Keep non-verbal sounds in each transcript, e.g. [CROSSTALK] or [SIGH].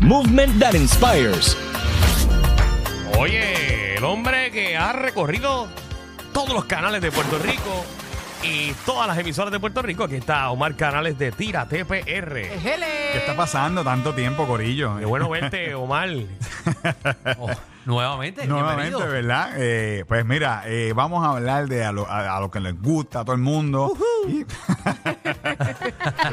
Movement that inspires. Oye, el hombre que ha recorrido todos los canales de Puerto Rico y todas las emisoras de Puerto Rico. Aquí está Omar Canales de Tira TPR. ¿Qué está pasando tanto tiempo, Corillo? Qué bueno verte, [LAUGHS] Omar. Oh, nuevamente, Nuevamente, bienvenido. ¿verdad? Eh, pues mira, eh, vamos a hablar de a lo, a- a lo que les gusta a todo el mundo. Y- [LAUGHS]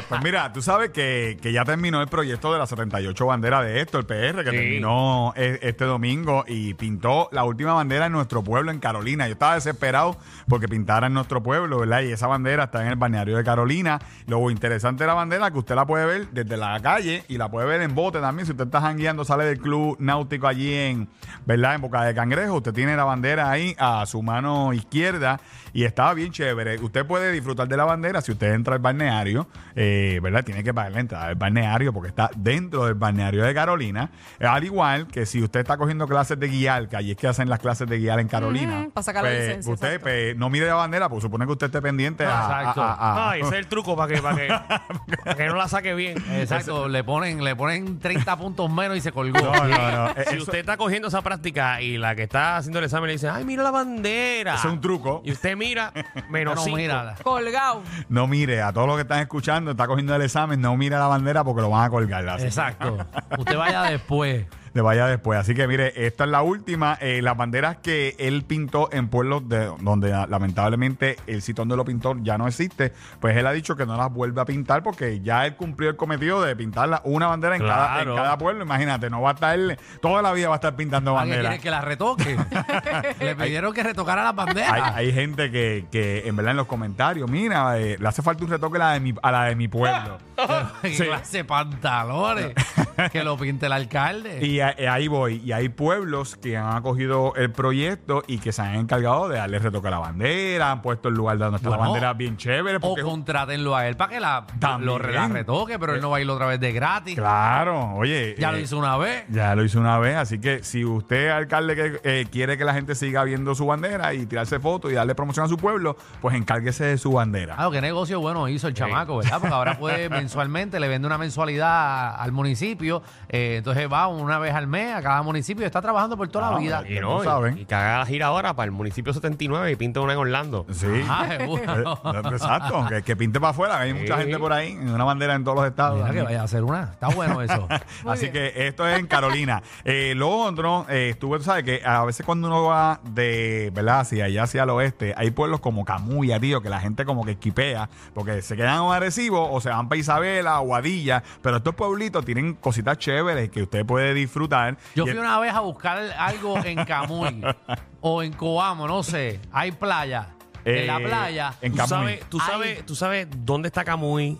pues mira, tú sabes que, que ya terminó el proyecto de las 78 banderas de esto, el PR, que Sí. terminó e- este domingo y pintó la última bandera en nuestro pueblo, en Carolina. Yo estaba desesperado porque pintara en nuestro pueblo, ¿verdad? Y esa bandera está en el balneario de Carolina. Lo interesante de la bandera es que usted la puede ver desde la calle y la puede ver en bote también. Si usted está jangueando, sale del club náutico allí en, ¿verdad? En Boca de Cangrejo. Usted tiene la bandera ahí a su mano izquierda y estaba bien chévere. Usted puede disfrutar de la bandera si usted entra al balneario, eh, ¿verdad? Tiene que pagar la entrada al balneario porque está dentro del balneario de Carolina. Eh, Al igual que si usted está cogiendo clases de guiar, que allí es que hacen las clases de guiar en Carolina. Para sacar la pues, licencia, Usted exacto. pues, no mire la bandera, porque supone que usted esté pendiente a, Exacto. a- a- a- Ay, ese es el truco para que, para que, [LAUGHS] para que no la saque bien. Exacto, le ponen, le ponen 30 puntos menos y se colgó. No, no, no. [LAUGHS] Eh, Si eso- usted está cogiendo esa práctica y la que está haciendo el examen le dice, ay, mira la bandera. Eso es un truco. Y usted mira, menos [LAUGHS] No, cinco. mírala. Colgado. No mire, a todos los que están escuchando, está cogiendo el examen, no mire la bandera porque lo van a colgar. así Exacto. [LAUGHS] Usted vaya después. De vaya después. Así que mire, esta es la última. Eh, las banderas que él pintó en pueblos de, donde ah, lamentablemente el sitio donde lo pintó ya no existe, pues él ha dicho que no las vuelve a pintar porque ya él cumplió el cometido de pintarla una bandera en, cada, en cada pueblo. Imagínate, no va a estar, toda la vida va a estar pintando ¿Alguien banderas. que la retoque? [LAUGHS] le pidieron que retocara las banderas. Hay, hay gente que, que, en verdad, en los comentarios, mira, eh, le hace falta un retoque a la de mi, a la de mi pueblo. [LAUGHS] ¿Qué clase de pantalones? [LAUGHS] que lo pinte el alcalde. Y a- eh, ahí voy. Y hay pueblos que han acogido el proyecto y que se han encargado de darle retoque a la bandera, han puesto el lugar donde está la Bueno, bandera bien chévere. o Porque contrátenlo a él para que la, También. lo, la retoque, pero él no va a ir otra vez de gratis. Claro, oye. Ya eh, lo hizo una vez. Ya lo hizo una vez, así que si usted, alcalde, que eh, quiere que la gente siga viendo su bandera y tirarse fotos y darle promoción a su pueblo, pues encárguese de su bandera. Claro, qué negocio bueno hizo el chamaco, ¿verdad? Porque ahora puede [LAUGHS] mensualmente, le vende una mensualidad al municipio, eh, entonces va una vez al mes a cada municipio y está trabajando por toda la Ah, vida. Y, no, y- saben. y que haga la gira ahora para el municipio 79 y pinta una en Orlando. Sí. Ah, [LAUGHS] seguro. Eh, Exacto, que, que pinte para afuera, hay mucha Sí. gente por ahí, en una bandera en todos los estados. Mira que vaya a hacer una. Está bueno eso. [LAUGHS] Así que esto es en Carolina. Eh, lo otro, eh, estuve, tú sabes que a veces cuando uno va de, ¿verdad? Hacia allá, hacia el oeste, hay pueblos como Camuya, tío, que la gente como que esquipea, porque se quedan en Arecibo o se van para Isabela o Guadilla, pero estos pueblitos tienen cositas chéveres que usted puede disfrutar. Yo Y fui el- una vez a buscar algo en Camuy [LAUGHS] o en Coamo, no sé. Hay playa. en la Eh, playa. en ¿Tú Camuy. sabes, tú, Ay. sabes, ¿Tú sabes dónde está Camuy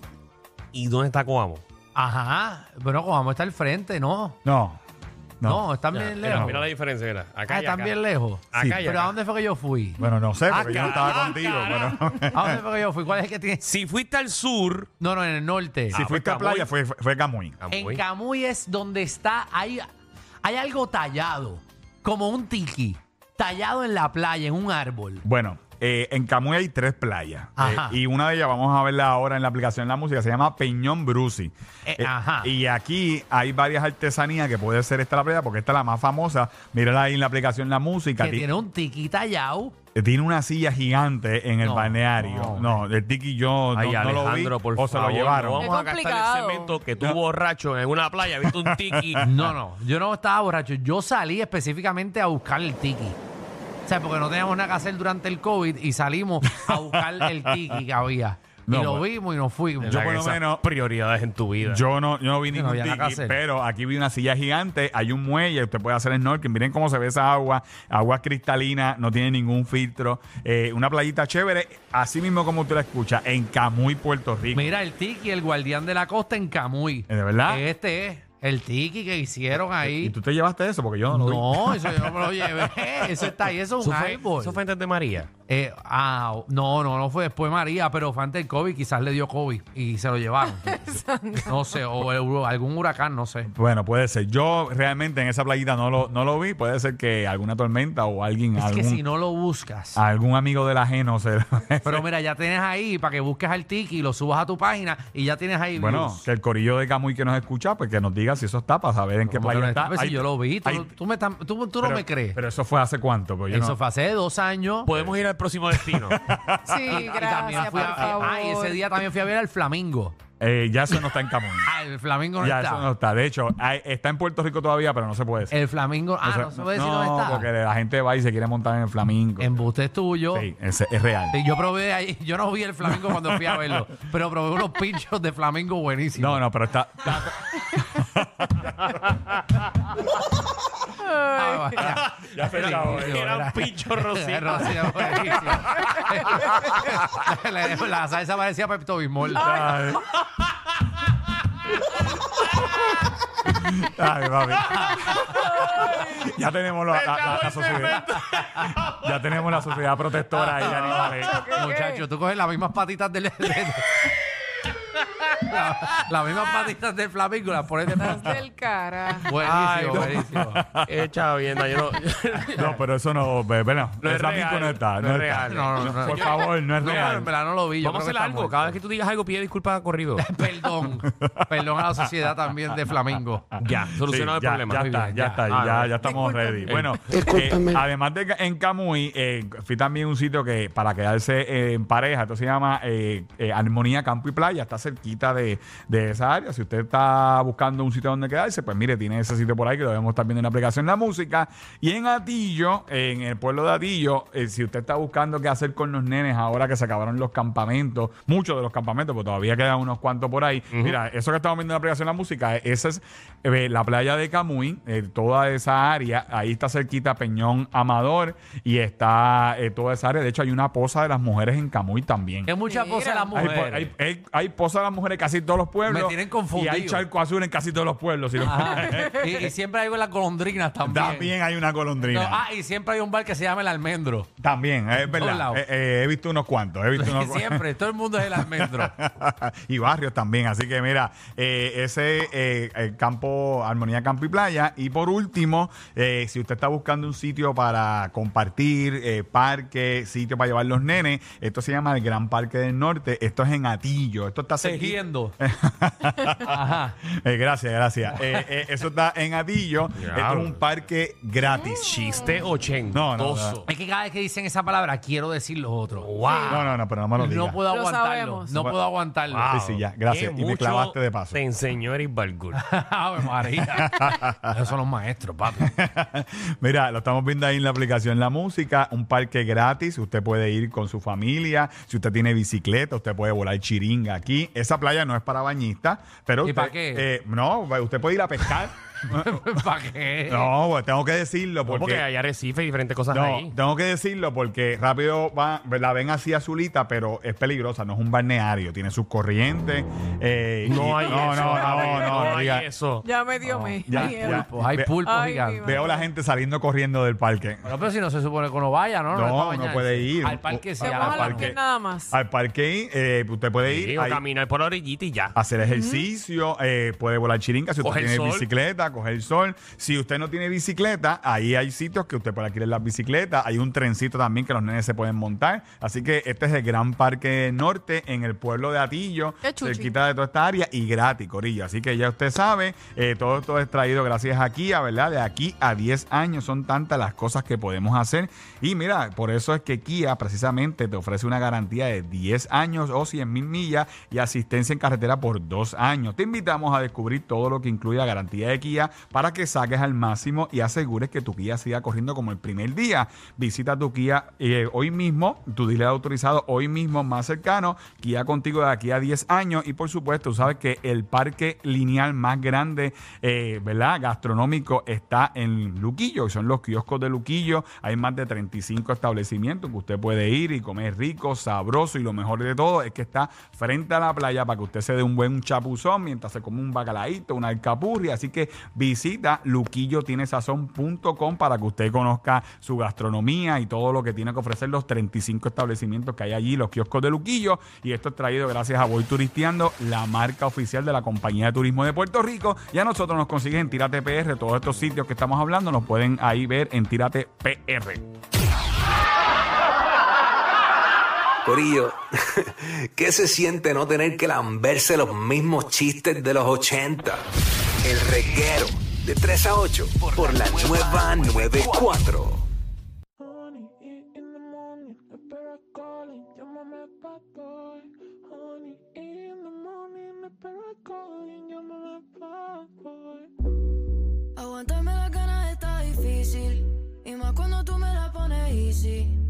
y dónde está Coamo? Ajá. Pero Coamo está al frente, ¿no. No, No, no. están bien mira, lejos. mira la diferencia, mira. Acá Ah, y están bien lejos. Acá Pero acá. ¿a dónde fue que yo fui? Bueno, no sé, porque Ah, yo no estaba contigo. pero- ¿A dónde fue que yo fui? ¿Cuál es el que tiene? Si fuiste al sur, No, no, en el norte. si Ah, fuiste a Camuy. playa, fue, fue, fue Camuy. Camuy. En Camuy es donde está, hay, hay algo tallado, como un tiki, tallado en la playa, en un árbol. Bueno, eh, en Camuy hay tres playas. Ajá. Eh, y una de ellas, vamos a verla ahora en la aplicación de la música, se llama Peñón Brusi. Eh, ajá. Y aquí hay varias artesanías que puede ser esta la playa, porque esta es la más famosa. Mírala ahí en la aplicación de la música. Que Ti- tiene un tiki tallado. tiene una silla gigante en el No, balneario. No, no. el tiki yo Ay, no, no lo vi. Alejandro, por o se favor, lo llevaron. no vamos a gastar el complicado. cemento que tú borracho en una playa, viste un tiki. [LAUGHS] No, no, yo no estaba borracho. Yo salí específicamente a buscar el tiki. O sea, porque no teníamos nada que hacer durante el COVID y salimos a buscar el [LAUGHS] tiki que había. No, y lo bueno. vimos y nos fuimos. Yo por lo menos- prioridades en tu vida. Yo no, yo no vi no ningún que tiki, hacer. pero aquí vi una silla gigante, hay un muelle, usted puede hacer snorkeling, miren cómo se ve esa agua, agua cristalina, no tiene ningún filtro, eh, una playita chévere, así mismo como usted la escucha, en Camuy, Puerto Rico. Mira, el tiki, el guardián de la costa en Camuy. ¿De verdad? Este es el tiki que hicieron ahí. ¿Y tú te llevaste eso? Porque yo no lo vi. No, eso yo no me lo [LAUGHS] llevé. Eso está ahí, eso es Eso un fue, árbol. eso fue antes de María. Eh, ah, no, no, no fue después María, pero fue antes del COVID, quizás le dio COVID y se lo llevaron. [LAUGHS] no sé, o el- algún huracán, no sé. Bueno, puede ser. Yo realmente en esa playita no lo, no lo vi. Puede ser que alguna tormenta o alguien, Es algún, que si no lo buscas. algún amigo del ajeno se [LAUGHS] Pero mira, ya tienes ahí para que busques al tiki y lo subas a tu página y ya tienes ahí Bueno, views. que el corillo de Camuy que nos escucha, pues que nos diga si eso está para saber en qué Como que playa no está. está, pues si yo lo vi, tú, hay- tú me tú- tú no pero- me crees. Pero eso fue hace cuánto, pues yo Eso no- fue hace dos años. Podemos ir al próximo destino. [LAUGHS] Sí, Y también gracias, fui por a, favor. ah, y ese día también fui a ver al Flamingo. Eh, ya eso no está en Camuy. [LAUGHS] Ah, el Flamingo no ya está. eso no está. De hecho, hay- está en Puerto Rico todavía, pero no se puede decir. El Flamingo. Ah, O sea, no se puede decir dónde está. porque la gente va y se quiere montar en el flamingo. Embuste es tuyo. Sí, es, es real. Sí, Yo probé ahí, yo no vi el Flamingo cuando fui a verlo, pero probé unos pinchos de Flamingo buenísimos. No, no, pero está. está- Ah, vaya. ya se acabó, Buenísimo, Era un pincho [LAUGHS] rosito. Rocío, buenísimo. la, [LAUGHS] la salsa parecía Pepto Bismol. Ay. Ay, papi. Ya tenemos la, la- la- la sociedad. Ya tenemos la sociedad protectora ahí de animales. Muchacho, tú coges las mismas patitas del. de- de- la- las mismas patitas del Flamingo las pones detrás. Estás del cara. Buenísimo, Ay, no. buenísimo. Qué chavienda, yo no. [LAUGHS] No, pero eso no. Bueno, No es el flamenco real, no está. no No, es está. real. No, no, no. Por favor, no es No, pero real. en verdad no lo vi. Yo Vamos a creo hacer que está algo. muerto. Cada vez que tú digas algo, pide disculpas corrido. [LAUGHS] Perdón. Perdón a la sociedad también de Flamingo. ya, solucionado Sí, el ya, problema. Ya Muy está, bien, ya está, Ah, ya, no. ya estamos ready. Bueno, eh, además de que en Camuy, eh, fui también a un sitio que para quedarse eh, en pareja, esto se llama eh, eh, Armonía Campo y Playa, está cerquita de, de esa área. Si usted está buscando un sitio donde quedarse, pues mire, tiene ese sitio por ahí que lo debemos estar viendo en la aplicación La Música. Y en Atillo, en el pueblo de Atillo, eh, si usted está buscando qué hacer con los nenes ahora que se acabaron los campamentos, muchos de los campamentos, porque todavía quedan unos cuantos por ahí. Mira, eso que estamos viendo en la aplicación La Música, eh, esa es eh, la playa de Camuy, eh, toda esa área, ahí está cerquita Peñón Amador y está eh, toda esa área. De hecho, hay una posa de las mujeres en Camuy también. Es mucha Mira. cosa la Hay, mujer. po- hay, hay, hay posa de las mujeres en casi todos los pueblos. Me tienen confundido. Y hay charco azul en casi todos los pueblos. si lo- Ajá. [LAUGHS] y, y siempre hay las golondrinas también. También hay una golondrina. No, ah, y siempre hay un bar que se llama el almendro. También, es todos verdad. lados. Eh, eh, he visto unos cuantos. He visto [LAUGHS] unos cu- siempre, todo el mundo es el almendro. [LAUGHS] y barrios también. Así que mira, eh, ese eh, el campo, Armonía Campo y Playa. Y por último, eh, si usted está buscando un sitio para compartir, eh, parque, sitio para llevar los nenes, esto se llama el Gran Parque del Norte. Esto es en Atillo. Esto está cerquita. Tejiendo. [LAUGHS] Ajá. Eh, gracias, gracias. [LAUGHS] Eh, eh, eso está en Atillo. Esto es un parque gratis. Chiste ochentoso. No, no, no. Es que cada vez que dicen esa palabra, quiero decir lo otro. No, no, no, pero no me lo digas. No puedo Lo aguantarlo. sabemos. No puedo aguantarlo. Wow. Sí, sí, ya, gracias. Qué Y me mucho clavaste de paso. Te enseñó Eric Balgur. [LAUGHS] Ave María. Esos son los maestros, papi. Mira, lo estamos viendo ahí en la aplicación La Música, un parque gratis, usted puede ir con su familia, si usted tiene bicicleta, usted puede volar chiringa aquí. Esa playa no es para bañistas, pero ¿Y usted, para qué? eh, no, usted puede ir a pescar. [LAUGHS] ¿Para qué? no, pues tengo que decirlo Porque, porque... hay arrecife y diferentes cosas No, ahí. tengo que decirlo porque rápido va, la ven así azulita, pero es peligrosa, no es un balneario, tiene sus corrientes. eh, y- No hay no, eso. no, no, no, no hay diga- eso. Ya me dio me- ya, miedo. ya. Pues hay pulpos Ay, gigantes. Veo la gente saliendo corriendo del parque. Bueno, pero si no se supone que uno vaya, ¿no? No, bañarse. puede ir. Al parque sí, Se a la mojan los parque. nada más. Al parque eh, usted puede ir Sí, o caminar por la orillita y ya. hacer ejercicio, eh, puede volar chiringa si usted tiene sol. Coger sol. Si usted no tiene bicicleta, ahí hay sitios que usted puede alquilar las bicicletas. Hay un trencito también que los nenes se pueden montar. Así que este es el Gran Parque Norte en el pueblo de Atillo, cerquita de toda esta área y gratis, Corillo. Así que ya usted sabe, eh, todo esto es traído gracias a Kia, ¿verdad? De aquí a 10 años son tantas las cosas que podemos hacer. Y mira, por eso es que Kia precisamente te ofrece una garantía de 10 años o 100 mil millas y asistencia en carretera por dos años. Te invitamos a descubrir todo lo que incluye la garantía de Kia para que saques al máximo y asegures que tu Kia siga corriendo como el primer día. Visita tu Kia eh, hoy mismo, tu dealer autorizado hoy mismo más cercano, Kia contigo de aquí a 10 años y por supuesto, sabes que el parque lineal más grande, eh, ¿verdad? Gastronómico está en Luquillo, son los kioscos de Luquillo. Hay más de 35 establecimientos que usted puede ir y comer rico, sabroso y lo mejor de todo es que está frente a la playa para que usted se dé un buen chapuzón mientras se come un bacalaíto, una alcapurria. Así que visita luquillotinesazón.com para que usted conozca su gastronomía y todo lo que tiene que ofrecer los 35 establecimientos que hay allí, los kioscos de Luquillo. Y esto es traído gracias a Voy Turisteando, la marca oficial de la Compañía de Turismo de Puerto Rico. Y a nosotros nos consiguen en Tírate PR, todos estos sitios que estamos hablando, nos pueden ahí ver en Tírate PR. Corillo, [LAUGHS] ¿qué se siente no tener que lamberse los mismos chistes de los 80? El reguero de 3 a 8 por la nueva 94. Honey, in the morning, the bear calling, llámame bad boy. Honey, in the morning, the bear calling, llámame bad boy. Aguantarme las ganas está difícil. Y más cuando tú me la pones easy.